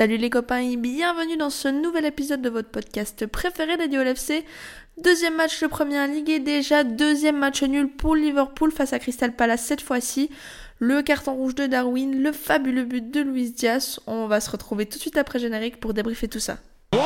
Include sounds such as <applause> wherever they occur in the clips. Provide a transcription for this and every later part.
Salut les copains et bienvenue dans ce nouvel épisode de votre podcast préféré d'Adio LFC. Deuxième match de Première Ligue et déjà deuxième match nul pour Liverpool face à Crystal Palace cette fois-ci. Le carton rouge de Darwin, le fabuleux but de Luis Diaz. On va se retrouver tout de suite après générique pour débriefer tout ça. Oh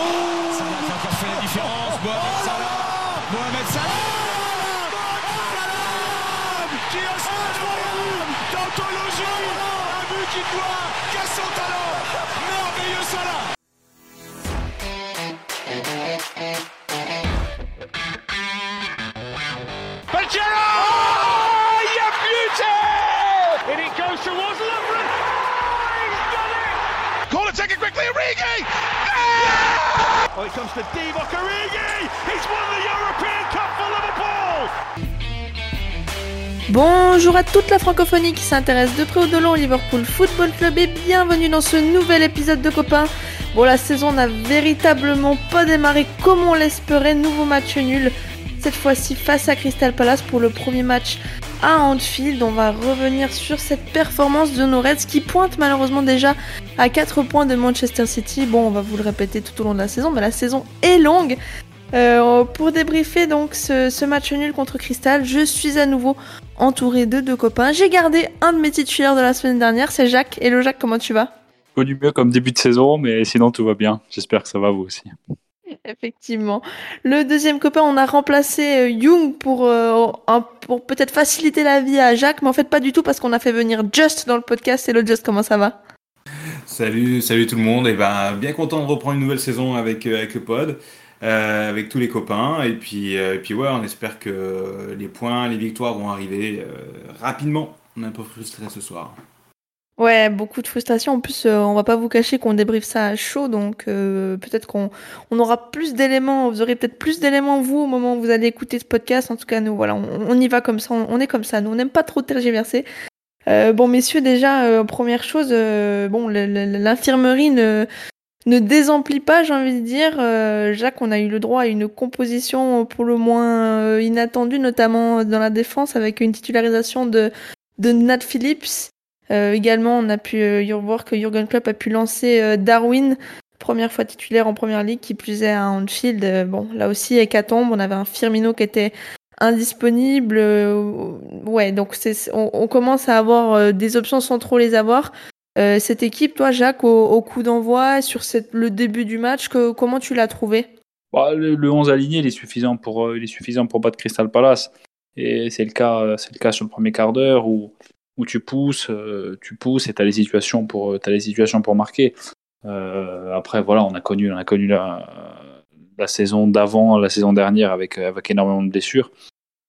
Bonjour à toute la francophonie qui s'intéresse de près ou de loin au Liverpool Football Club et bienvenue dans ce nouvel épisode de Copains. Bon, la saison n'a véritablement pas démarré comme on l'espérait. Nouveau match nul, cette fois-ci face à Crystal Palace pour le premier match à Anfield. On va revenir sur cette performance de nos Reds qui pointe malheureusement déjà à 4 points de Manchester City. Bon, on va vous le répéter tout au long de la saison, mais la saison est longue. Euh, pour débriefer donc ce, match nul contre Crystal, je suis à nouveau entouré de deux copains. J'ai gardé un de mes titulaires de la semaine dernière, c'est Jacques. Hello Jacques, comment tu vas? Du mieux comme début de saison, mais sinon tout va bien. J'espère que ça va vous aussi. <laughs> Effectivement. Le deuxième copain, on a remplacé Young pour, euh, pour peut-être faciliter la vie à Jacques, mais en fait pas du tout parce qu'on a fait venir Just dans le podcast. Hello Just, comment ça va? Salut, salut tout le monde. Et ben bien content de reprendre une nouvelle saison avec, euh, avec le pod. Euh, avec tous les copains. Et puis, euh, et puis ouais, on espère que les points, les victoires vont arriver euh, rapidement. On est un peu frustré ce soir. Ouais, beaucoup de frustration. En plus, euh, on va pas vous cacher qu'on débriefe ça à chaud, donc euh, peut-être qu'on on aura plus d'éléments. Vous aurez peut-être plus d'éléments vous au moment où vous allez écouter ce podcast. En tout cas, nous, voilà, on, y va comme ça. On, est comme ça. Nous, on n'aime pas trop tergiverser. Euh, bon, messieurs, déjà, première chose, bon, l'infirmerie ne ne désemplit pas, j'ai envie de dire. Euh, Jacques, on a eu le droit à une composition pour le moins euh, inattendue, notamment dans la défense, avec une titularisation de, de Nat Phillips. Euh, également, on a pu euh, voir que Jurgen Klopp a pu lancer euh, Darwin, première fois titulaire en première ligue, qui plus est à Anfield. bon, là aussi, hécatombe, on avait un Firmino qui était indisponible. ouais, donc on, commence à avoir des options sans trop les avoir. Cette équipe, toi, Jacques, au, coup d'envoi, sur le début du match, comment tu l'as trouvé bah, le, le, 11 aligné, il est suffisant pour, battre Crystal Palace. Et c'est le cas, c'est le cas sur le premier quart d'heure où, où tu pousses, euh, tu pousses et tu as les situations pour, as les situations pour marquer. Euh, après, voilà, on a connu, on a connu la, la saison d'avant, la saison dernière avec, avec énormément de blessures,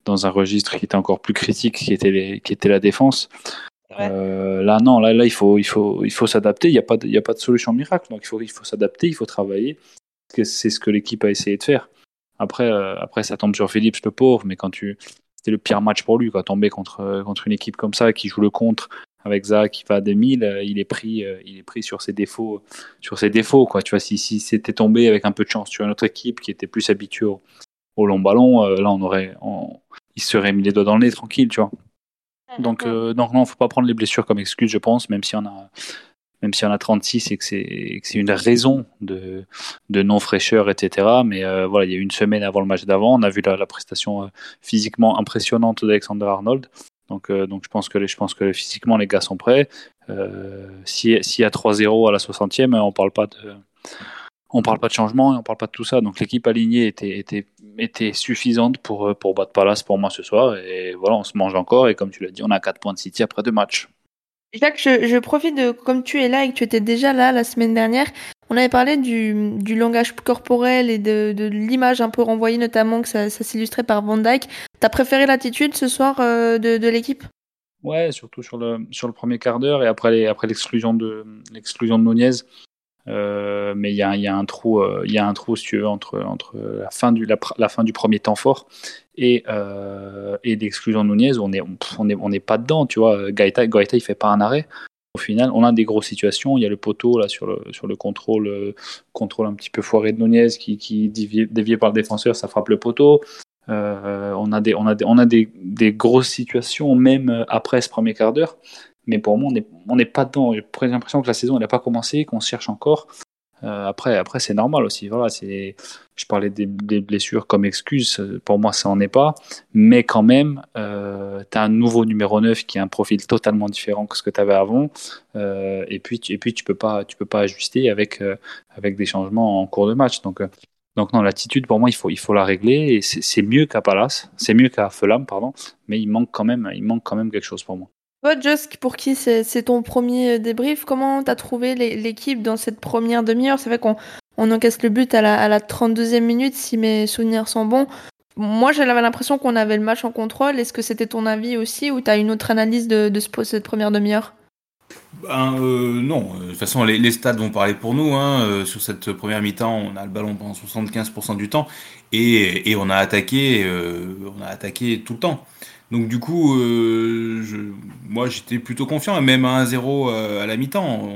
dans un registre qui était encore plus critique, qui était, les, qui était la défense. Ouais. Euh, là, non, là, là, il faut, il faut, il faut s'adapter. Il n'y a pas, de, y a pas de solution miracle. Donc, il faut, il faut s'adapter, il faut travailler. C'est ce que l'équipe a essayé de faire. Après, euh, après, ça tombe sur Philips, le pauvre. Mais quand tu, c'était le pire match pour lui, quoi. Tomber contre, contre une équipe comme ça qui joue le contre avec Zach qui va à 2000, il est pris, il est pris sur ses défauts, sur ses défauts, quoi. Tu vois, si, si c'était tombé avec un peu de chance sur une autre équipe qui était plus habituée au, au long ballon, euh, là, on aurait, on, il se serait mis les doigts dans le nez tranquille, tu vois. Donc, euh, donc non, faut pas prendre les blessures comme excuse, je pense, même si on a, même si on a 36 et que c'est, une raison de, de non fraîcheur, etc. Mais euh, voilà, il y a une semaine avant le match d'avant, on a vu la, prestation euh, physiquement impressionnante d'Alexander Arnold. Donc, euh, donc je pense que je pense que physiquement les gars sont prêts. S'il si y a 3-0 à la 60e, on on parle pas de changement et on parle pas de tout ça. Donc l'équipe alignée était suffisante pour, pour battre Palace pour moi ce soir. Et voilà, on se mange encore. Et comme tu l'as dit, on a 4 points de City après deux matchs. Jacques, je, profite de, comme tu es là et que tu étais déjà là la semaine dernière, on avait parlé du, langage corporel et de, l'image un peu renvoyée, notamment que ça, s'illustrait par Van Dyke. T'as préféré l'attitude ce soir euh, de, l'équipe? Ouais, surtout sur le, premier quart d'heure et après, l'exclusion de, l'exclusion de. Euh, mais il y a, un trou, il euh, y a un trou, si tu veux, entre, entre la, fin du, la, fin du premier temps fort et, euh, et l'exclusion de Nunez, on n'est on est, on est pas dedans, tu vois. Gaeta, Gaeta, il fait pas un arrêt. Au final, on a des grosses situations. Il y a le poteau là sur le, sur le contrôle, contrôle un petit peu foiré de Nunez qui, qui dévié, dévié par le défenseur, ça frappe le poteau. On a des, on a des, on a des, des grosses situations même après ce premier quart d'heure. Mais pour moi, on n'est pas dedans. J'ai l'impression que la saison n'a pas commencé, qu'on cherche encore. Euh, après, après c'est normal aussi. Voilà, c'est, je parlais des, blessures comme excuse. Pour moi, ça n'en est pas. Mais quand même, euh, tu as un nouveau numéro 9 qui a un profil totalement différent que ce que tu avais avant. Euh, et puis, et puis tu peux pas, tu peux pas ajuster avec, euh, avec des changements en cours de match. Donc, donc non, l'attitude pour moi, il faut, il faut la régler. Et c'est mieux qu'à Palace, c'est mieux qu'à Fulham, pardon. Mais il manque quand même, il manque quand même quelque chose pour moi. Toi, pour qui c'est ton premier débrief, comment t'as trouvé l'équipe dans cette première demi-heure? C'est vrai qu'on on encaisse le but à la, à la 32e minute, si mes souvenirs sont bons. Moi, j'avais l'impression qu'on avait le match en contrôle. Est-ce que c'était ton avis aussi ou t'as une autre analyse de, de cette première demi-heure? Ben, euh, non, de toute façon les, les, stats vont parler pour nous. Hein. Euh, sur cette première mi-temps, on a le ballon pendant 75% du temps et, et, on a attaqué, euh, on a attaqué tout le temps. Donc du coup, euh, moi j'étais plutôt confiant, même à 1-0 euh, à la mi-temps,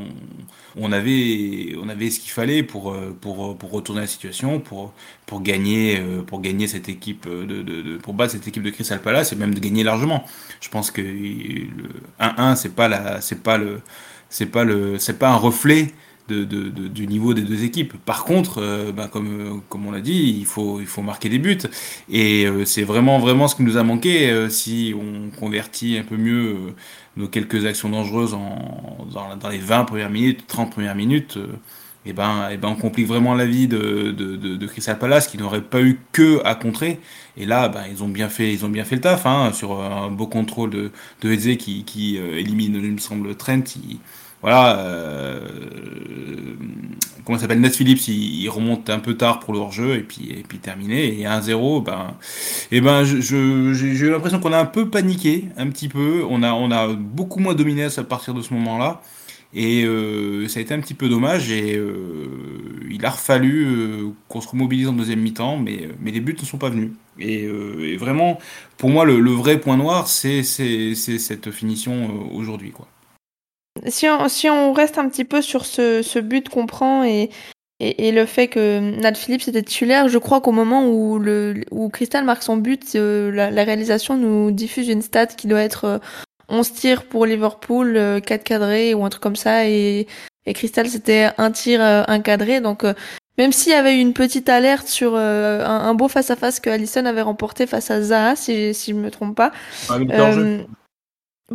on, avait, on avait ce qu'il fallait pour, euh, pour, pour retourner la situation, pour, pour, gagner, pour gagner cette équipe, de, pour battre cette équipe de Crystal Palace et même de gagner largement. Je pense que le 1-1 c'est pas la, c'est pas le, c'est pas le, c'est pas un reflet du niveau des deux équipes. Par contre, euh, ben, comme, comme on l'a dit, il faut, il faut marquer des buts. Et euh, c'est vraiment, vraiment ce qui nous a manqué euh, si on convertit un peu mieux nos quelques actions dangereuses en, dans, les 20 premières minutes, 30 premières minutes. et ben, et ben on complique vraiment la vie de, de, de, Crystal Palace qui n'aurait pas eu que à contrer. Et là, ben, ils ont bien fait, ils ont bien fait le taf hein, sur un beau contrôle de, de Eze qui, qui élimine, il me semble, Trent. Voilà, euh, comment s'appelle Ned Phillips, il, remonte un peu tard pour le hors-jeu et puis et puis terminé et 1-0, ben et ben je, j'ai eu l'impression qu'on a un peu paniqué, un petit peu, on a on a beaucoup moins dominé à partir de ce moment-là. Et euh, ça a été un petit peu dommage et euh, il a fallu euh, qu'on se remobilise en deuxième mi-temps, mais, mais les buts ne sont pas venus. Et, et vraiment, pour moi, le, vrai point noir, c'est cette finition aujourd'hui. quoi si on, si on reste un petit peu sur ce, ce but qu'on prend et, et, et, le fait que Nat Phillips était titulaire, je crois qu'au moment où, le, où Crystal marque son but, euh, la, la, réalisation nous diffuse une stat qui doit être euh, 11 tirs pour Liverpool, 4 euh, cadrés ou un truc comme ça, et, et Crystal c'était un tir, euh, un cadré. Donc même s'il y avait eu une petite alerte sur un, un, beau face-à-face que Allison avait remporté face à Zaha, si, si je me trompe pas. Ah,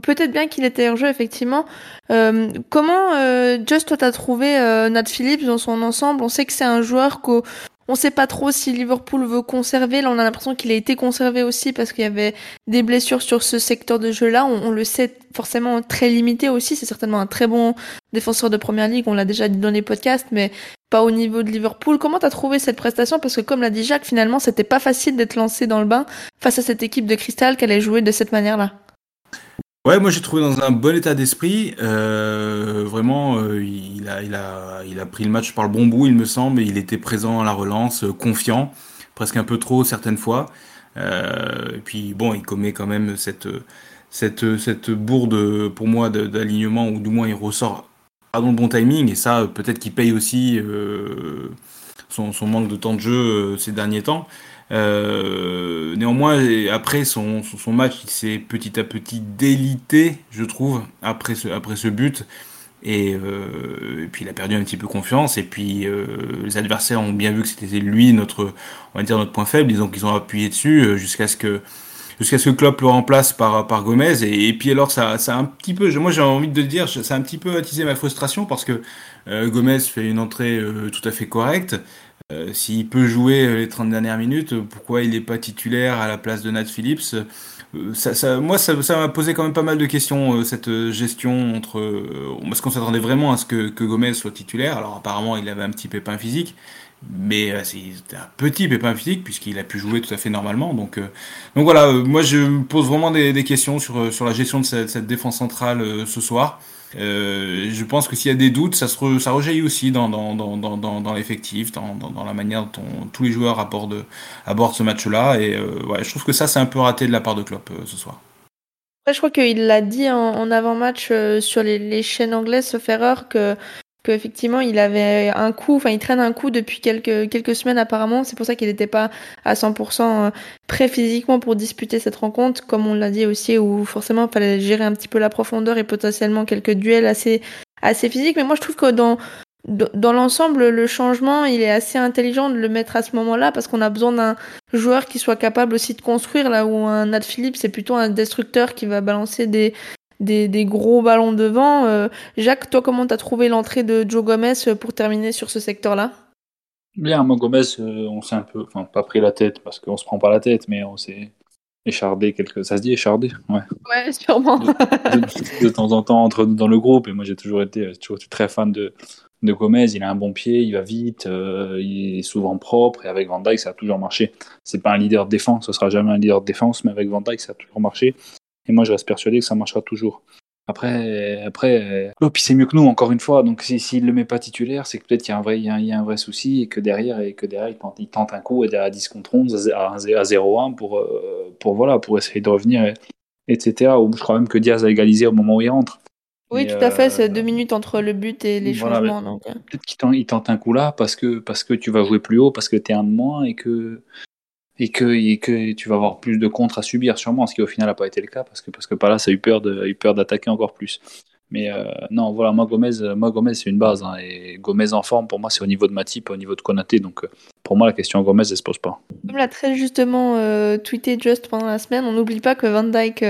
Peut-être bien qu'il était en jeu, effectivement. Euh, comment, euh, Just, toi, t'as trouvé euh, Nat Phillips dans son ensemble? On sait que c'est un joueur qu'on on sait pas trop si Liverpool veut conserver. Là, on a l'impression qu'il a été conservé aussi parce qu'il y avait des blessures sur ce secteur de jeu-là. On, le sait forcément très limité aussi. C'est certainement un très bon défenseur de première ligue. On l'a déjà dit dans les podcasts, mais pas au niveau de Liverpool. Comment t'as trouvé cette prestation? Parce que comme l'a dit Jacques, finalement, c'était pas facile d'être lancé dans le bain face à cette équipe de Cristal qu'elle allait jouer de cette manière-là. Ouais, moi j'ai trouvé dans un bon état d'esprit. Euh, vraiment, euh, il, a, il, a, il a pris le match par le bon bout, il me semble, il était présent à la relance, euh, confiant, presque un peu trop certaines fois. et puis bon, il commet quand même cette, cette, cette bourde pour moi d'alignement, ou du moins il ressort pas dans le bon timing, et ça peut-être qu'il paye aussi son, son, manque de temps de jeu ces derniers temps. Euh, néanmoins, après son, son match, il s'est petit à petit délité, je trouve, après ce, après ce but. Et, euh, puis il a perdu un petit peu confiance. Et puis euh, les adversaires ont bien vu que c'était lui notre, on va dire notre point faible. Donc ils ont appuyé dessus jusqu'à ce que jusqu'à ce que Klopp le remplace par par Gomez. Et, puis alors ça, ça a un petit peu, moi j'ai envie de dire, ça a un petit peu attisé ma frustration parce que Gomez fait une entrée tout à fait correcte. Euh, s'il peut jouer euh, les 30 dernières minutes, pourquoi il n'est pas titulaire à la place de Nat Phillips euh, moi, ça m'a posé quand même pas mal de questions, cette gestion entre... parce qu'on s'attendait vraiment à ce que, Gomez soit titulaire. Alors apparemment, il avait un petit pépin physique, mais c'était un petit pépin physique, puisqu'il a pu jouer tout à fait normalement. Donc, voilà, moi je me pose vraiment des, questions sur, la gestion de cette défense centrale ce soir. Euh, je pense que s'il y a des doutes, ça, se ça rejaillit aussi dans, dans, dans, dans, dans l'effectif, dans, dans, la manière dont tous les joueurs abordent, abordent ce match-là. Et euh, ouais, je trouve que ça, c'est un peu raté de la part de Klopp euh, ce soir. je crois qu'il l'a dit en, en avant-match sur les, les, chaînes anglaises, sauf erreur, que qu'effectivement il avait un coup, enfin il traîne un coup depuis quelques, quelques semaines apparemment. C'est pour ça qu'il n'était pas à 100% euh, prêt physiquement pour disputer cette rencontre, comme on l'a dit aussi, où forcément il fallait gérer un petit peu la profondeur et potentiellement quelques duels assez, assez physiques. Mais moi je trouve que dans, dans l'ensemble, le changement, il est assez intelligent de le mettre à ce moment-là parce qu'on a besoin d'un joueur qui soit capable aussi de construire là où un Nat Philippe, c'est plutôt un destructeur qui va balancer des, des, des gros ballons devant. Euh, Jacques, toi, comment t'as trouvé l'entrée de Joe Gomez euh, pour terminer sur ce secteur-là? Bien, moi, Gomez, euh, on s'est un peu, enfin, pas pris la tête parce qu'on se prend pas la tête, mais on s'est échardé quelques. Ça se dit échardé? Ouais. Ouais, sûrement. de, de, temps en temps entre nous dans le groupe, et moi, j'ai toujours été, toujours été très fan de, de Gomez. Il a un bon pied, il va vite, euh, il est souvent propre, et avec Van Dyke, ça a toujours marché. C'est pas un leader de défense, ce sera jamais un leader de défense, mais avec Van Dyke, ça a toujours marché. Et moi, je reste persuadé que ça marchera toujours. Après, après, oh, puis c'est mieux que nous, encore une fois. Donc, s'il si, ne le met pas titulaire, c'est que peut-être qu'il y a un vrai, il y a, il y a un vrai souci et que derrière, et que derrière, il tente, il tente un coup et derrière à 10 contre 11 à, 0-1 pour, euh, pour, voilà, pour essayer de revenir, et, etc. Ou je crois même que Diaz a égalisé au moment où il rentre. Oui, tout à fait, c'est deux minutes entre le but et les Voilà, changements. Donc, euh. Peut-être qu'il tente, il tente un coup là parce que, parce que tu vas jouer plus haut, parce que tu es un de moins et que, et, que, et que tu vas avoir plus de contre à subir, sûrement, ce qui au final n'a pas été le cas parce que, parce que Palace a eu peur de- a eu peur d'attaquer encore plus. Mais euh, non, voilà, moi Gomez, moi, Gomez c'est une base. hein, et Gomez en forme, pour moi, c'est au niveau de Matip, au niveau de Konaté. Donc euh, pour moi, la question Gomez, elle se pose pas. Comme l'a très justement euh, tweeté Just pendant la semaine, on n'oublie pas que Van Dyke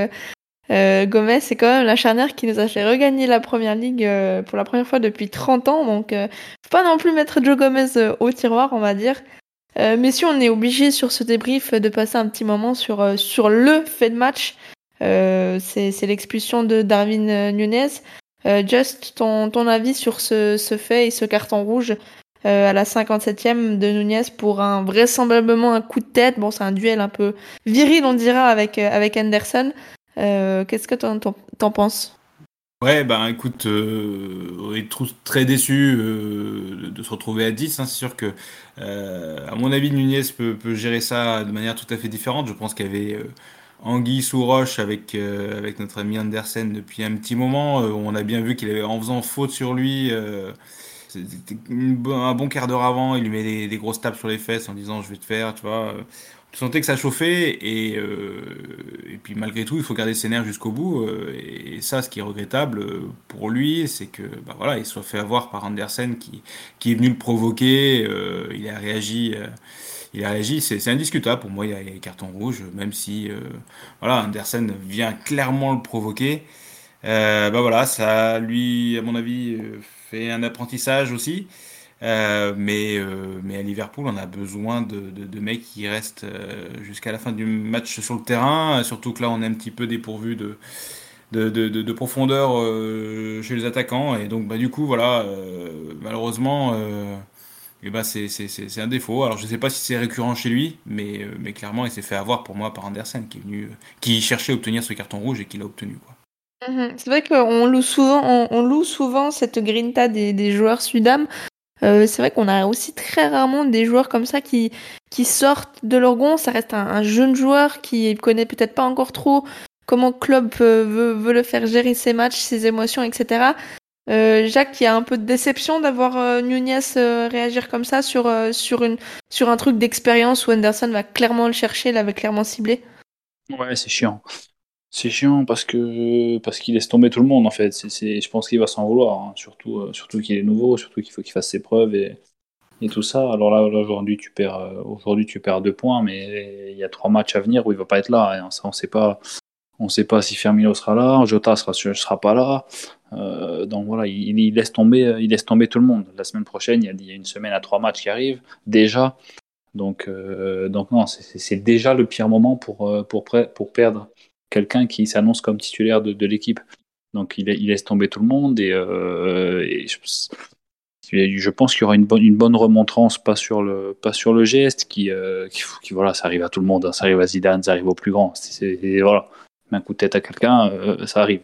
euh, Gomez, c'est quand même la charnière qui nous a fait regagner la première ligue pour la première fois depuis 30 ans. Donc, faut pas non plus mettre Joe Gomez au tiroir, on va dire. Euh, mais si on est obligé sur ce débrief de passer un petit moment sur, euh, sur le fait de match, euh, c'est l'expulsion de Darwin euh, Nunez. Euh, Just ton, ton avis sur ce, ce fait et ce carton rouge euh, à la 57e de Nunez pour un vraisemblablement un coup de tête. Bon, c'est un duel un peu viril, on dira, avec, euh, avec Anderson. Qu'est-ce que t'en penses? Ouais, ben écoute, euh, on est très déçus euh, de se retrouver à 10. hein. C'est sûr que, euh, à mon avis, Nunez peut, peut gérer ça de manière tout à fait différente. Je pense qu'il y avait euh, Anguille sous roche avec, euh, avec notre ami Andersen depuis un petit moment. Euh, on a bien vu qu'il avait, en faisant faute sur lui, euh, un bon quart d'heure avant, il lui met des, grosses tapes sur les fesses en disant je vais te faire, tu vois. Tu sentais que ça chauffait et, euh, et puis malgré tout, il faut garder ses nerfs jusqu'au bout. euh, et ça, ce qui est regrettable euh, pour lui, c'est que bah voilà, il soit fait avoir par Andersen qui, qui est venu le provoquer. euh, il a réagi. euh, il a réagi, c'est indiscutable pour moi. Il y a les cartons rouges, même si euh, voilà, Andersen vient clairement le provoquer. Euh, bah voilà, ça lui, à mon avis, euh, un apprentissage aussi. Euh, mais, euh, mais à Liverpool, on a besoin de, de, mecs qui restent euh, jusqu'à la fin du match sur le terrain. Surtout que là, on est un petit peu dépourvu de, de, de, de, de profondeur chez les attaquants. Et donc, bah, du coup, voilà, malheureusement, eh ben, c'est un défaut. Alors, je sais pas si c'est récurrent chez lui, mais, mais clairement, il s'est fait avoir pour moi par Andersen, qui, est venu, qui cherchait à obtenir ce carton rouge et qui l'a obtenu. Quoi. Mhm. C'est vrai qu'on loue souvent, on, loue souvent cette grinta des, joueurs Sudam. Euh, c'est vrai qu'on a aussi très rarement des joueurs comme ça qui, sortent de leur gond. Ça reste un, un jeune joueur qui connaît peut-être pas encore trop comment Klopp euh, veut, le faire gérer ses matchs, ses émotions, etc. Euh, Jacques, il y a un peu de déception d'avoir euh, Nunez réagir comme ça sur, sur, sur un truc d'expérience où Anderson va clairement le chercher, l'avait clairement ciblé. Ouais, c'est chiant. C'est chiant parce que parce qu'il laisse tomber tout le monde en fait. C'est- je pense qu'il va s'en vouloir, hein. Surtout, euh, surtout qu'il est nouveau, surtout qu'il faut qu'il fasse ses preuves et, et tout ça. Alors là, aujourd'hui tu perds euh, aujourd'hui tu perds deux points, mais il y a trois matchs à venir où il va pas être là. Ça, on sait pas on sait pas si Firmino sera là, Jota sera sera pas là. Euh, donc voilà, il, laisse tomber il laisse tomber tout le monde. La semaine prochaine, il y a, une semaine à trois matchs qui arrivent déjà. Donc donc non, c'est, déjà le pire moment pour pour perdre quelqu'un qui s'annonce comme titulaire de, de l'équipe. Donc il, il laisse tomber tout le monde et, euh, et je, je pense qu'il y aura une bonne, une bonne remontrance, pas sur le, pas sur le geste, qui, euh, qui, qui, voilà, ça arrive à tout le monde, hein. ça arrive à Zidane, ça arrive au plus grand. C'est, c'est- voilà, un coup de tête à quelqu'un, euh, ça arrive.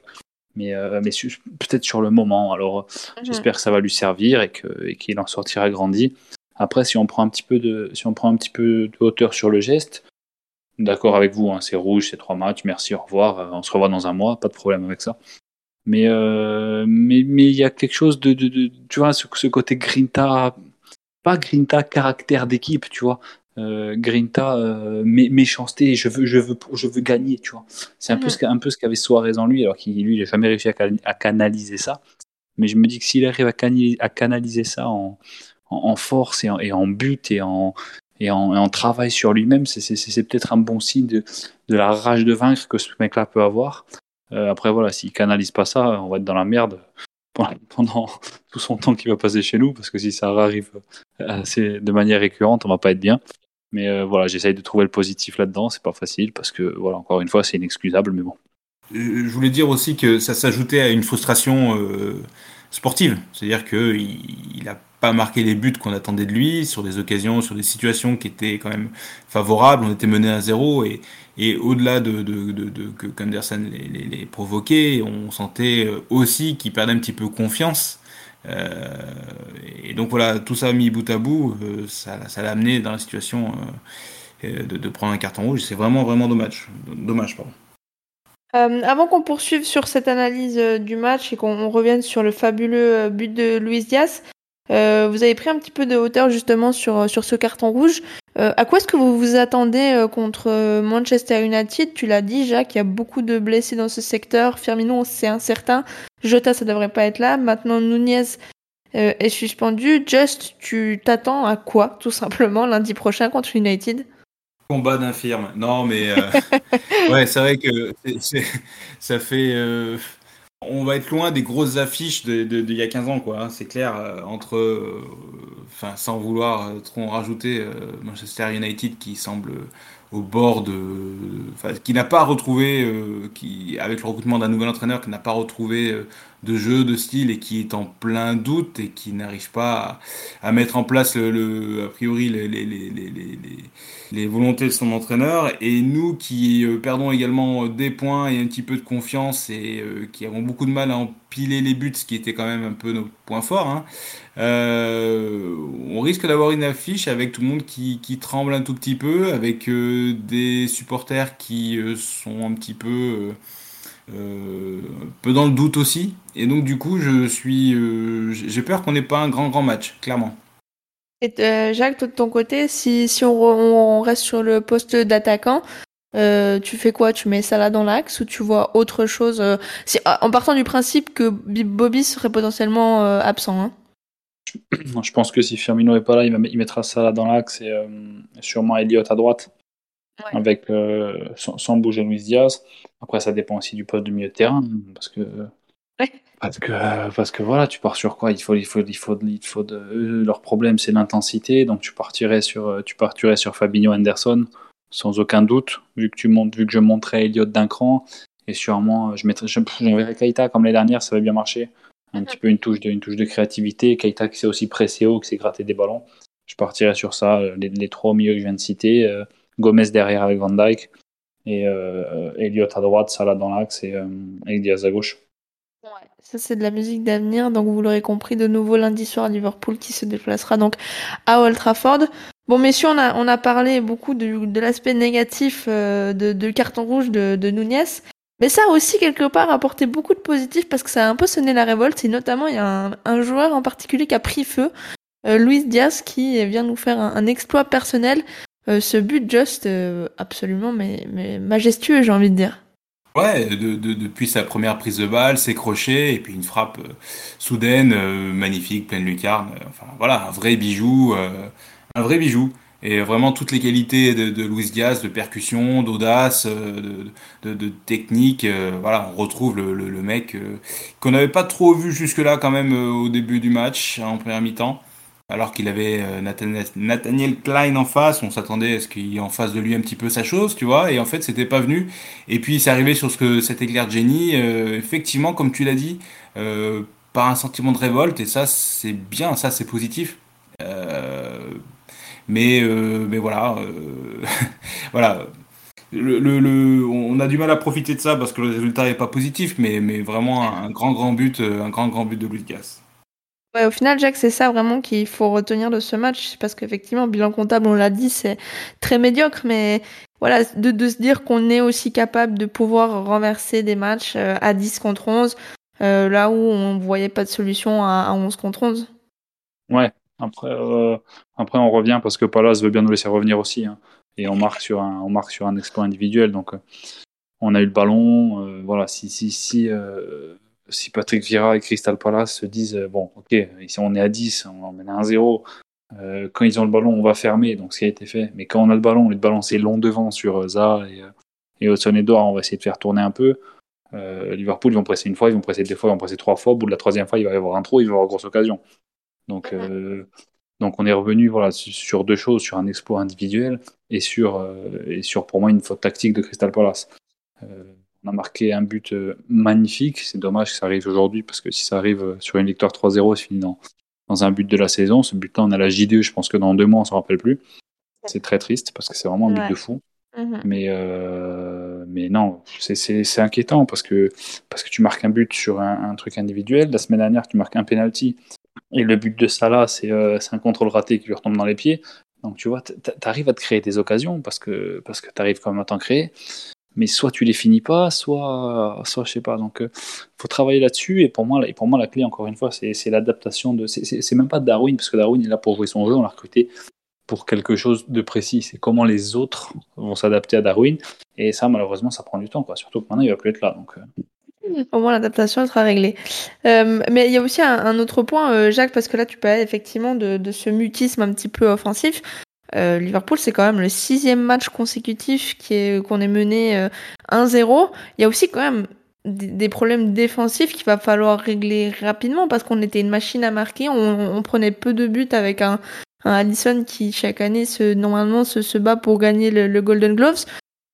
Mais, mais su- peut-être sur le moment. Alors j'espère que ça va lui servir et, que, et qu'il en sortira grandi. Après, si on prend un petit peu de, si on prend un petit peu de hauteur sur le geste, d'accord avec vous, hein, c'est rouge, c'est trois matchs, merci, au revoir, euh, on se revoit dans un mois, pas de problème avec ça. Mais euh, mais mais il y a quelque chose de, de, de tu vois ce, ce, côté grinta, pas grinta caractère d'équipe, tu vois. Euh, grinta euh, méchanceté, je veux je veux je veux gagner, tu vois. C'est un peu ce un peu ce qu'avait Suarez en lui, alors qu'il lui il a jamais réussi à, à, canaliser ça. Mais je me dis que s'il arrive à, canaliser, à canaliser ça en, en, en force et en, et en but et en et en, et en travail sur lui-même, c'est peut-être un bon signe de, la rage de vaincre que ce mec-là peut avoir. Euh, après, voilà, s'il canalise pas ça, on va être dans la merde <laughs> pendant tout son temps qu'il va passer chez nous, parce que si ça arrive assez, de manière récurrente, on va pas être bien. Mais euh, voilà, j'essaye de trouver le positif là-dedans, c'est pas facile, parce que, voilà, encore une fois, c'est inexcusable, mais bon. Euh, je voulais dire aussi que ça s'ajoutait à une frustration euh, sportive, c'est-à-dire qu'il il a pas marqué les buts qu'on attendait de lui sur des occasions, sur des situations qui étaient quand même favorables. On était mené à zéro et, et au-delà de, de, que Anderson les, les, provoquait, on sentait aussi qu'il perdait un petit peu confiance. Euh, et donc voilà, tout ça mis bout à bout, euh, ça, ça l'a amené dans la situation euh, de, prendre un carton rouge. C'est vraiment vraiment dommage. Dommage, pardon. Euh, avant qu'on poursuive sur cette analyse du match et qu'on revienne sur le fabuleux but de Luis Diaz, euh, vous avez pris un petit peu de hauteur justement sur, sur ce carton rouge. Euh, à quoi est-ce que vous vous attendez euh, contre Manchester United? Tu l'as dit, Jacques, il y a beaucoup de blessés dans ce secteur. Firmino, c'est incertain. Jota, ça devrait pas être là. Maintenant, Nunez est suspendu. Just, tu t'attends à quoi, tout simplement, lundi prochain contre United? Combat d'infirme. Non, mais <laughs> ouais, c'est vrai que ça fait on va être loin des grosses affiches d'il y a 15 ans, quoi. Hein, c'est clair, euh, entre, euh, enfin, sans vouloir euh, trop en rajouter, Manchester United qui semble au bord de, qui n'a pas retrouvé, qui, avec le recrutement d'un nouvel entraîneur, qui n'a pas retrouvé de jeu, de style et qui est en plein doute et qui n'arrive pas à, mettre en place le, a priori les, volontés de son entraîneur. Et nous qui euh, perdons également des points et un petit peu de confiance et euh, qui avons beaucoup de mal à empiler les buts, ce qui était quand même un peu nos points forts, hein, euh, on risque d'avoir une affiche avec tout le monde qui, tremble un tout petit peu, avec des supporters qui sont un petit peu euh, peu dans le doute aussi. Et donc du coup, je suis, euh, j'ai peur qu'on n'ait pas un grand grand match, clairement. Et euh, Jacques, toi de ton côté, si, si on, on reste sur le poste d'attaquant, euh, tu fais quoi? Tu mets Salah dans l'axe ou tu vois autre chose si, En partant du principe que Bobby serait potentiellement absent. Hein? <clears throat> Je pense que si Firmino est pas là, il, il mettra Salah dans l'axe et sûrement Elliott à droite ouais. avec euh, sans, sans, bouger Luis Diaz. Après, ça dépend aussi du poste du milieu de terrain, parce que ouais. parce que parce que voilà, tu pars sur quoi? Il faut il faut il faut il faut de, eux, leur problème c'est l'intensité, donc tu partirais sur tu partirais sur Fabinho Anderson sans aucun doute, vu que tu montes vu que je montrais Elliott d'un cran et sûrement je mettrais j'enverrais Keita comme les dernières, ça va bien marcher. Un petit peu une touche de une touche de créativité, Keita qui s'est aussi pressé haut, qui s'est gratté des ballons. Je partirais sur ça, les, les trois milieux que je viens de citer. Euh, Gomez derrière avec Van Dyke et euh, Elliott à droite, Salah dans l'axe et, euh, Diaz à gauche. Ça c'est de la musique d'avenir, donc vous l'aurez compris, de nouveau lundi soir Liverpool qui se déplacera donc à Old Trafford. Bon messieurs, on a, on a parlé beaucoup de, l'aspect négatif euh, de, carton rouge de, de Nunez, mais ça a aussi quelque part apporté beaucoup de positif parce que ça a un peu sonné la révolte et notamment il y a un, joueur en particulier qui a pris feu, euh, Luis Diaz qui vient nous faire un exploit personnel euh, ce but juste euh, absolument mais, majestueux, j'ai envie de dire. Ouais, de, de, depuis sa première prise de balle, ses crochets, et puis une frappe euh, soudaine, euh, magnifique, pleine lucarne. Enfin voilà, un vrai bijou, un vrai bijou. Et vraiment toutes les qualités de, de Luis Diaz, de percussion, d'audace, de, technique. voilà, on retrouve le, mec qu'on n'avait pas trop vu jusque-là quand même au début du match, en première mi-temps alors qu'il avait euh, Nathaniel Klein en face, on s'attendait à ce qu'il en face de lui un petit peu sa chose, tu vois, et en fait c'était pas venu. Et puis c'est arrivé sur ce que cet éclair de génie, euh, effectivement, comme tu l'as dit, euh, par un sentiment de révolte, et ça c'est bien, ça c'est positif. Mais, mais voilà, <laughs> voilà. On a du mal à profiter de ça parce que le résultat n'est pas positif, mais, mais vraiment un, un, grand grand but, un grand grand but de Louis Gas. Ouais, au final, Jacques, c'est ça vraiment qu'il faut retenir de ce match, parce qu'effectivement, bilan comptable, on l'a dit, c'est très médiocre, mais voilà, de, se dire qu'on est aussi capable de pouvoir renverser des matchs euh, à 10 contre 11, là où on voyait pas de solution à, 11 contre 11. Ouais, après, après on revient parce que Palace veut bien nous laisser revenir aussi. Hein. et on marque, sur un, on marque sur un exploit individuel. Donc on a eu le ballon. voilà, si, si, si Patrick Vieira et Crystal Palace se disent bon, ok, ici on est à 10, on mène à 1-0. Euh, quand ils ont le ballon, on va fermer, donc ce qui a été fait. Mais quand on a le ballon, on est balancer long devant sur euh, Za et, euh, et Hudson Edouard, on va essayer de faire tourner un peu. Liverpool, ils vont presser une fois, ils vont presser deux fois, ils vont presser trois fois. Au bout de la troisième fois, il va y avoir un trou, il va y avoir une grosse occasion. Donc, donc on est revenu voilà, sur deux choses, sur un exploit individuel et sur, et sur pour moi une faute tactique de Crystal Palace. On a marqué un but magnifique, c'est dommage que ça arrive aujourd'hui parce que si ça arrive sur une victoire 3-0, c'est fini dans, dans un but de la saison. Ce but-là, on a la J2, je pense que dans deux mois, on s'en rappelle plus. C'est très triste parce que c'est vraiment un but de fou. Mhm. Mais, euh, mais non, c'est inquiétant parce que, parce que tu marques un but sur un, truc individuel. La semaine dernière, tu marques un penalty et le but de Salah, c'est euh, un contrôle raté qui lui retombe dans les pieds. Donc tu vois, tu arrives à te créer des occasions parce que, parce que tu arrives quand même à t'en créer mais soit tu les finis pas, soit, soit je sais pas. Donc, euh, faut travailler là-dessus. Et pour moi, et pour moi, la clé, encore une fois, c'est l'adaptation de. C'est même pas Darwin, parce que Darwin est là pour jouer son jeu. On l'a recruté pour quelque chose de précis. C'est comment les autres vont s'adapter à Darwin. Et ça, malheureusement, ça prend du temps, quoi. Surtout que maintenant, il va plus être là. Donc. Euh. Au moins, l'adaptation sera réglée. Euh, mais il y a aussi un, autre point, Jacques, parce que là, tu parlais effectivement de, de, ce mutisme un petit peu offensif. Euh, Liverpool, c'est quand même le sixième match consécutif qui est, qu'on est mené 1-0. Euh, Il y a aussi quand même des, problèmes défensifs qu'il va falloir régler rapidement parce qu'on était une machine à marquer. On, prenait peu de buts avec un, un Allison qui chaque année se, normalement se, se bat pour gagner le Golden Gloves.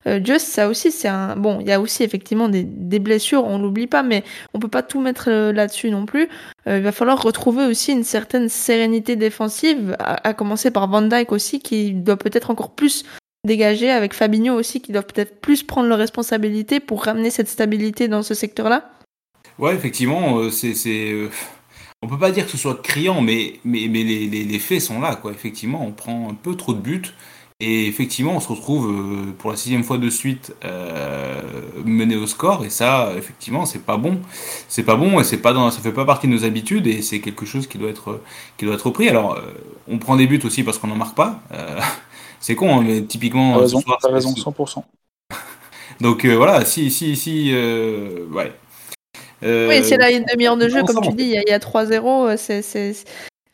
Euh, Just, ça aussi, c'est un. Bon, il y a aussi effectivement des, blessures, on l'oublie pas, mais on peut pas tout mettre euh, là-dessus non plus. Euh, il va falloir retrouver aussi une certaine sérénité défensive, à, commencer par Van Dyke aussi, qui doit peut-être encore plus dégager, avec Fabinho aussi, qui doit peut-être plus prendre leurs responsabilités pour ramener cette stabilité dans ce secteur-là. Ouais, effectivement, c'est. On peut pas dire que ce soit criant, mais, mais, mais les, les, faits sont là, quoi. Effectivement, on prend un peu trop de buts. Et effectivement, on se retrouve euh, pour la sixième fois de suite euh, mené au score, et ça, effectivement, c'est pas bon. C'est pas bon, et c'est pas dans, ça fait pas partie de nos habitudes, et c'est quelque chose qui doit être, qui doit être repris. Alors, euh, on prend des buts aussi parce qu'on n'en marque pas. Euh, <laughs> c'est con, hein, mais typiquement. T'as raison, as raison, 100%. <laughs> Donc voilà, si, si, si, ouais. oui, c'est là une demi-heure de jeu, comme tu dis, il y a, a 3-0, c'est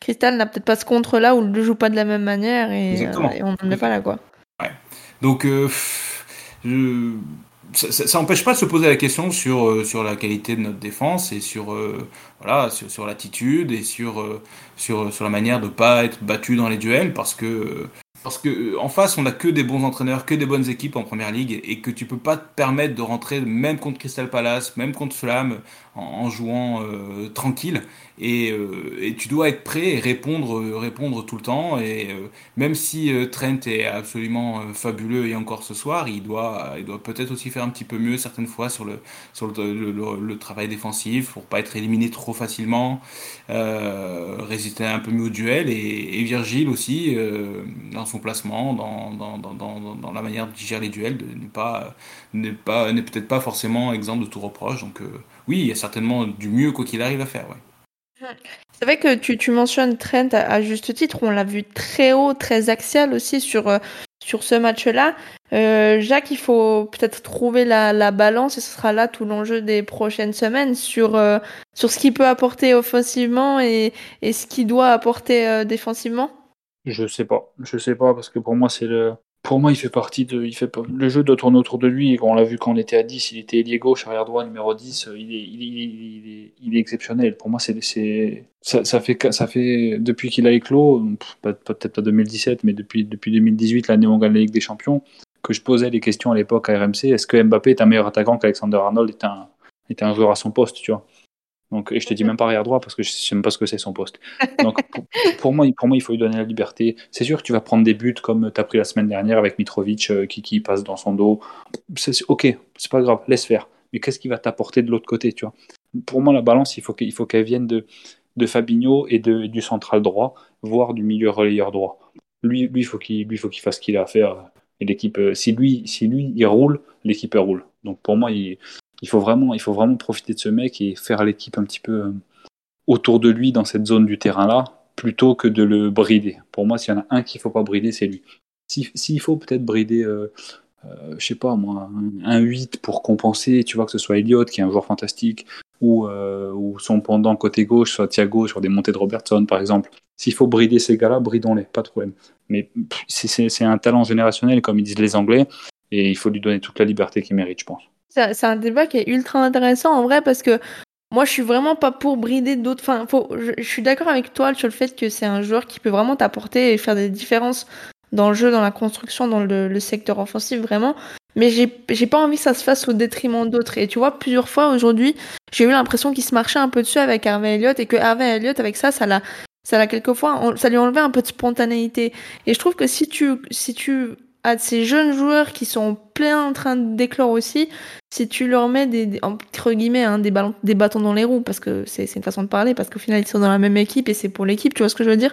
Crystal n'a peut-être pas ce contre-là ou ne le joue pas de la même manière et, euh, on n'en est pas là, quoi. Ouais. Donc, euh, ça n'empêche pas de se poser la question sur, euh, sur la qualité de notre défense et sur, voilà, sur, sur l'attitude et sur, sur, sur la manière de ne pas être battu dans les duels parce que parce que euh, en face, on n'a que des bons entraîneurs, que des bonnes équipes en première ligue, et que tu peux pas te permettre de rentrer même contre Crystal Palace, même contre Fulham, en, jouant euh, tranquille. Euh, et, tu dois être prêt et répondre, répondre tout le temps. Et même si Trent est absolument fabuleux et encore ce soir, il doit, il doit peut-être aussi faire un petit peu mieux certaines fois sur le, sur le, travail défensif pour pas être éliminé trop facilement, résister un peu mieux au duel. Et, et Virgile aussi, dans placement, dans, dans, dans, dans, la manière de gérer les duels, n'est pas, n'est pas, peut-être pas forcément exempt de tout reproche. Donc euh, oui, il y a certainement du mieux quoi qu'il arrive à faire. Ouais. C'est vrai que tu, tu mentionnes Trent à, juste titre, on l'a vu très haut, très axial aussi sur, euh, sur ce match-là. Euh, Jacques, il faut peut-être trouver la, la, balance et ce sera là tout l'enjeu des prochaines semaines sur, sur ce qu'il peut apporter offensivement et, et ce qu'il doit apporter défensivement. Je sais pas. Je sais pas parce que pour moi, c'est le. Pour moi, il fait partie de. Il fait Le jeu doit tourner autour de lui. on l'a vu quand on était à 10, il était ailier gauche, arrière droit, numéro 10. Il est, il est, il est, il est exceptionnel. Pour moi, c'est. Ça, ça, fait, ça fait. Depuis qu'il a éclos, peut-être pas 2017, mais depuis, depuis 2018, l'année où on gagne la Ligue des Champions, que je posais les questions à l'époque à RMC est-ce que Mbappé est un meilleur attaquant qu'Alexander Arnold est un, est un joueur à son poste, tu vois? Donc, et je te dis même pas arrière droit parce que je sais même pas ce que c'est son poste. <laughs> Donc pour, moi, pour moi, il faut lui donner la liberté. C'est sûr que tu vas prendre des buts comme tu as pris la semaine dernière avec Mitrovic euh, qui, qui, passe dans son dos. C'est, ok, c'est pas grave, laisse faire. Mais qu'est-ce qui va t'apporter de l'autre côté, tu vois? Pour moi, la balance, il faut, qu'il faut qu'elle vienne de, de Fabinho et de, du central droit, voire du milieu relayeur droit. Lui, lui, faut qu'il, lui, faut qu'il fasse ce qu'il a à faire. Et l'équipe, euh, si lui, si lui, il roule, l'équipe roule. Donc pour moi, il, il faut vraiment, profiter de ce mec et faire l'équipe un petit peu euh, autour de lui dans cette zone du terrain-là, plutôt que de le brider. Pour moi, s'il y en a un qu'il faut pas brider, c'est lui. S'il faut peut-être brider, euh, euh, je sais pas moi, un, 8 pour compenser, tu vois, que ce soit Elliott, qui est un joueur fantastique, ou, euh, ou son pendant côté gauche, soit Thiago sur des montées de Robertson, par exemple. S'il faut brider ces gars-là, bridons-les, pas de problème. Mais c'est un talent générationnel, comme ils disent les Anglais, et il faut lui donner toute la liberté qu'il mérite, je pense. C'est un débat qui est ultra intéressant en vrai parce que moi je suis vraiment pas pour brider d'autres. Enfin, faut, je, suis d'accord avec toi sur le fait que c'est un joueur qui peut vraiment t'apporter et faire des différences dans le jeu, dans la construction, dans le, secteur offensif vraiment. Mais j'ai pas envie que ça se fasse au détriment d'autres. Et tu vois, plusieurs fois aujourd'hui, j'ai eu l'impression qu'il se marchait un peu dessus avec Harvey Elliott et que Harvey Elliott, avec ça, ça l'a ça l'a quelquefois, ça lui enlevait un peu de spontanéité. Et je trouve que si tu, si tu à ces jeunes joueurs qui sont plein en train d'éclore aussi, si tu leur mets des, entre guillemets hein, des, ballons, des bâtons dans les roues, parce que c'est une façon de parler, parce qu'au final ils sont dans la même équipe et c'est pour l'équipe, tu vois ce que je veux dire.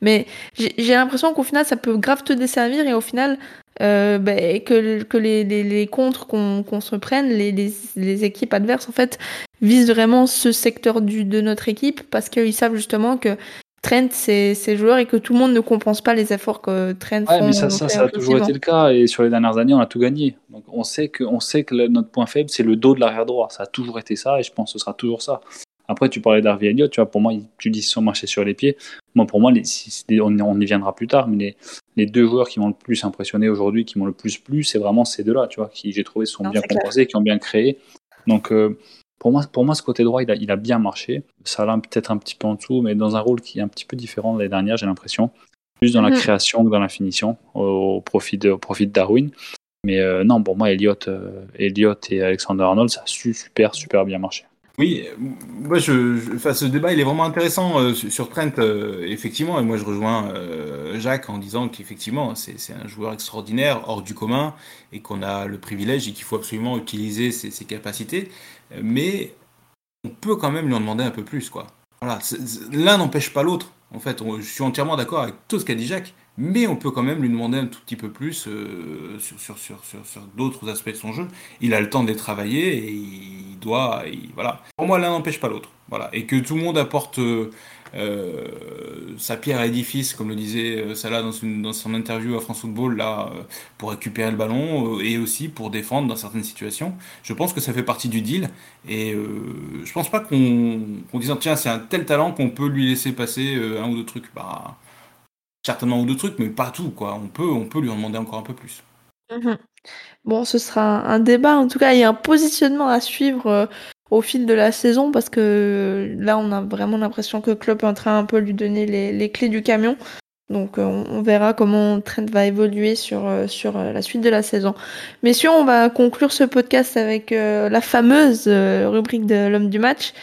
Mais j'ai l'impression qu'au final ça peut grave te desservir et au final euh, bah, que, que les, les, les contres qu'on se prenne, les, les, les, équipes adverses en fait visent vraiment ce secteur du, de notre équipe parce qu'ils savent justement que Trent, c'est joueur et que tout le monde ne compense pas les efforts que Trent ouais, mais ça, ça, a toujours été le cas et sur les dernières années, on a tout gagné. Donc on sait que, on sait que notre point faible, c'est le dos de l'arrière droit. Ça a toujours été ça et je pense que ce sera toujours ça. Après, tu parlais d'Harvey Elliott, tu vois, pour moi, tu dis qu'ils sont marchés sur les pieds. Moi, pour moi, les, on, y viendra plus tard, mais les, deux joueurs qui m'ont le plus impressionné aujourd'hui, qui m'ont le plus plu, c'est vraiment ces deux-là, tu vois, qui j'ai trouvé sont bien compensés, qui ont bien créé. Donc, euh, pour moi, pour moi, ce côté droit, il a, il a bien marché. Ça l'a peut-être un petit peu en dessous, mais dans un rôle qui est un petit peu différent de l'année dernière, j'ai l'impression. Plus dans la mhm. création que dans la finition, au, profit, de, profit de Darwin. Mais euh, non, pour moi, Elliott, euh, Elliott et Alexander Arnold, ça a su super, super bien marché. Oui, moi, ce débat, il est vraiment intéressant euh, sur Trent, effectivement. Et moi, je rejoins Jacques en disant qu'effectivement, c'est un joueur extraordinaire, hors du commun, et qu'on a le privilège et qu'il faut absolument utiliser ses, capacités mais on peut quand même lui en demander un peu plus, quoi. Voilà, l'un n'empêche pas l'autre. En fait, je suis entièrement d'accord avec tout ce qu'a dit Jacques, mais on peut quand même lui demander un tout petit peu plus euh, sur, sur, d'autres aspects de son jeu. Il a le temps de les travailler et il doit, voilà. Pour moi, l'un n'empêche pas l'autre. Voilà, et que tout le monde apporte euh, euh, sa pierre à l'édifice, comme le disait euh, Salah dans, son interview à France Football, là, pour récupérer le ballon et aussi pour défendre dans certaines situations. Je pense que ça fait partie du deal et je pense pas qu'on qu dise tiens c'est un tel talent qu'on peut lui laisser passer un ou deux trucs. Bah, certainement un ou deux trucs, mais pas tout quoi. On peut, on peut lui en demander encore un peu plus. Mmh bon, ce sera un débat. En tout cas, a un positionnement à suivre au fil de la saison parce que là on a vraiment l'impression que Klopp est en train un peu lui donner les, les clés du camion. Donc euh, on verra comment Trent va évoluer sur, euh, euh, la suite de la saison. Messieurs, on va conclure ce podcast avec la fameuse rubrique de l'homme du match.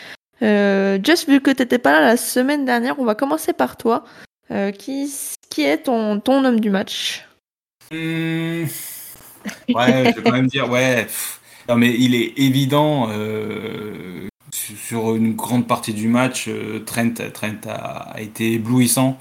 Just vu que t'étais pas là la semaine dernière, on va commencer par toi. qui, est ton, ton homme du match? Mmh. Ouais, je vais quand même dire, ouais. Non, mais il est évident euh, sur une grande partie du match, euh, Trent, Trent a, été éblouissant.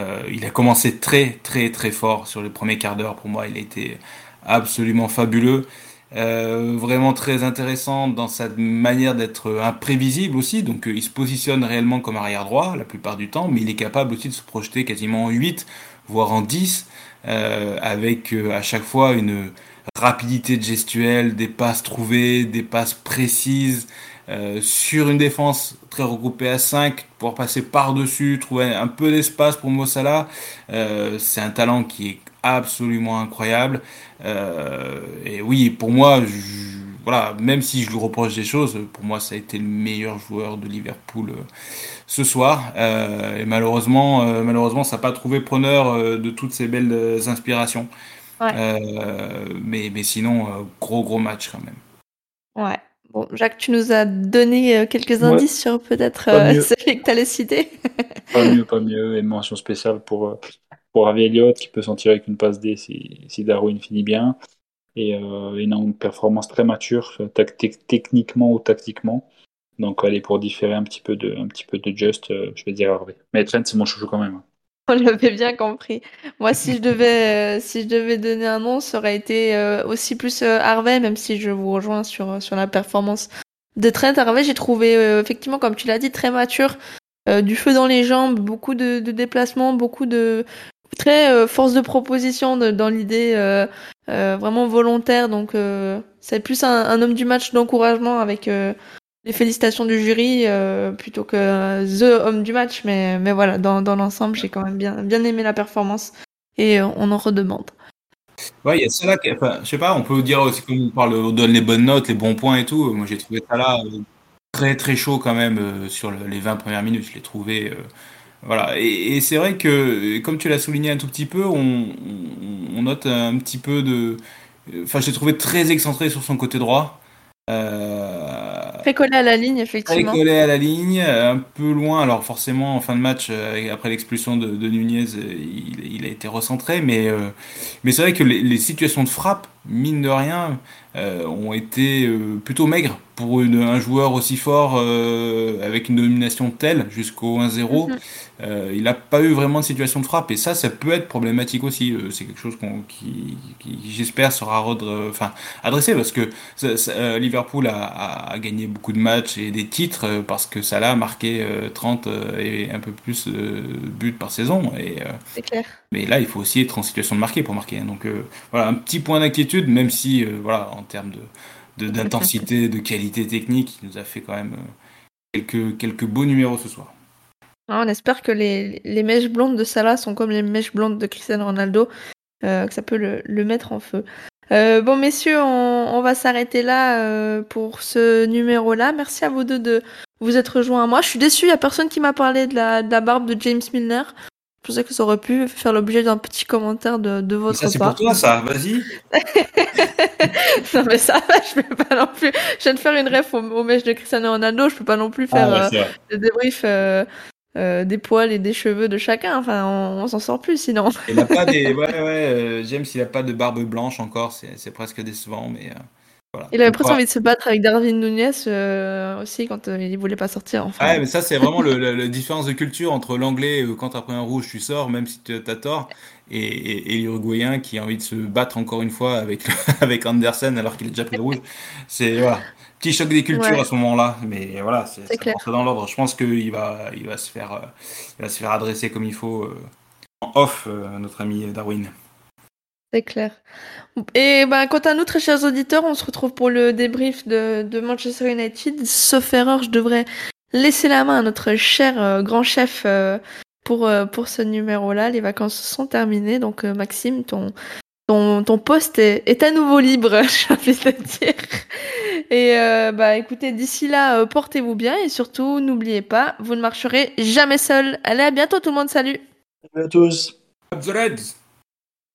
Euh, il a commencé très très très fort sur le premier quart d'heure. Pour moi, il a été absolument fabuleux. vraiment très intéressant dans sa manière d'être imprévisible aussi. Donc il se positionne réellement comme arrière droit la plupart du temps, mais il est capable aussi de se projeter quasiment en 8, voire en 10, avec à chaque fois une, rapidité de gestuelle, des passes trouvées, des passes précises, euh, sur une défense très regroupée à 5, pour passer par-dessus, trouver un peu d'espace pour Mossala. Euh, c'est un talent qui est absolument incroyable. Euh, et oui, pour moi, voilà, même si je lui reproche des choses, pour moi, ça a été le meilleur joueur de Liverpool euh, ce soir. Euh, et malheureusement, malheureusement, ça n'a pas trouvé preneur de toutes ces belles inspirations. Euh, mais, mais sinon, euh, gros, gros match quand même. Ouais. Bon, Jacques, tu nous as donné euh, quelques indices sur peut-être celui que tu allais citer. <laughs> pas mieux, pas mieux. Et mention spéciale pour, pour Harvey Elliott qui peut s'en tirer avec une passe D si, si Darwin finit bien. Et euh, une performance très mature, techniquement ou tactiquement. Donc, allez, pour différer un petit peu de, un petit peu de Just, je vais dire Harvey. Mais Trent, c'est mon chouchou quand même. <laughs> On l'avait bien compris. Moi, si je devais, euh, si je devais donner un nom, ça aurait été euh, aussi plus euh, Harvey, même si je vous rejoins sur, sur la performance de Trent. Harvey, j'ai trouvé, effectivement, comme tu l'as dit, très mature, du feu dans les jambes, beaucoup de, de déplacements, beaucoup de, très force de proposition dans l'idée vraiment volontaire. Donc, c'est plus un, homme du match d'encouragement avec les félicitations du jury euh, plutôt que the homme du match. Mais, mais voilà, dans, dans l'ensemble, j'ai quand même bien, bien aimé la performance et euh, on en redemande. Ouais, il y a cela qui. Enfin, je sais pas, on peut dire aussi qu'on parle, on donne les bonnes notes, les bons points et tout. Moi, j'ai trouvé ça là euh, très très chaud quand même sur les 20 premières minutes. Je l'ai trouvé. Voilà. Et, et c'est vrai que, comme tu l'as souligné un tout petit peu, on, note un petit peu de. Enfin, je l'ai trouvé très excentré sur son côté droit. Euh, très collé à la ligne, effectivement. Très collé à la ligne, un peu loin. Alors forcément, en fin de match, euh, après l'expulsion de, de, Nunez, euh, il, il, a été recentré. Mais, mais c'est vrai que les, les, situations de frappe, mine de rien, ont été plutôt maigres pour une, un joueur aussi fort avec une domination telle jusqu'au 1-0. Euh, il n'a pas eu vraiment de situation de frappe et ça, ça peut être problématique aussi. Euh, c'est quelque chose qui, qui j'espère, sera enfin, adressé parce que euh, Liverpool a, a, gagné beaucoup de matchs et des titres parce que Salah a marqué 30 et un peu plus de buts par saison. Et, clair. Mais là, il faut aussi être en situation de marquer pour marquer. Hein. Donc voilà, un petit point d'inquiétude, même si, voilà, en termes de, d'intensité, de, qualité technique, il nous a fait quand même quelques, quelques beaux numéros ce soir. Ah, on espère que les, les, mèches blondes de Salah sont comme les mèches blondes de Cristiano Ronaldo, euh, que ça peut le, mettre en feu. Euh, bon, messieurs, on, va s'arrêter là euh, pour ce numéro-là. Merci à vous deux de vous être rejoints à moi. Je suis déçue, il n'y a personne qui m'a parlé de la, barbe de James Milner. Je pensais que ça aurait pu faire l'objet d'un petit commentaire de, de votre ça, part. Ça, c'est pour toi, ça. Vas-y. <laughs> non, mais ça va, je peux pas non plus. Je viens de faire une ref au, au mèche de Cristiano Ronaldo. Je peux pas non plus faire ah, ouais, euh, le débrief euh, euh, des poils et des cheveux de chacun. Enfin, on, on s'en sort plus sinon. Il n'a pas des. <laughs> Ouais, ouais, James, il n'a pas de barbe blanche encore. C'est presque décevant, mais. Euh. Il avait presque envie de se battre avec Darwin Nunez euh, aussi quand euh, il voulait pas sortir. Enfin. Ouais, mais ça, c'est vraiment la différence de culture entre l'anglais, quand t'as pris un rouge, tu sors, même si tu as tort, et, et, et l'uruguayen qui a envie de se battre encore une fois avec, <laughs> avec Andersen alors qu'il a déjà pris le rouge. C'est. Voilà petit choc des cultures ouais. à ce moment-là, mais voilà, c'est dans l'ordre. Je pense qu'il va, il va se faire, euh, il va se faire adresser comme il faut euh, en off, euh, notre ami Darwin. C'est clair. Et ben, quant à nous, très chers auditeurs, on se retrouve pour le débrief de, de Manchester United. Sauf erreur, je devrais laisser la main à notre cher euh, grand chef euh, pour, euh, pour ce numéro-là. Les vacances sont terminées, donc Maxime, ton, ton, ton poste est, est, à nouveau libre, <laughs> j'ai envie de dire. Et euh, bah écoutez, d'ici là, euh, portez-vous bien et surtout, n'oubliez pas, vous ne marcherez jamais seul. Allez, à bientôt tout le monde, salut Salut à tous The Reds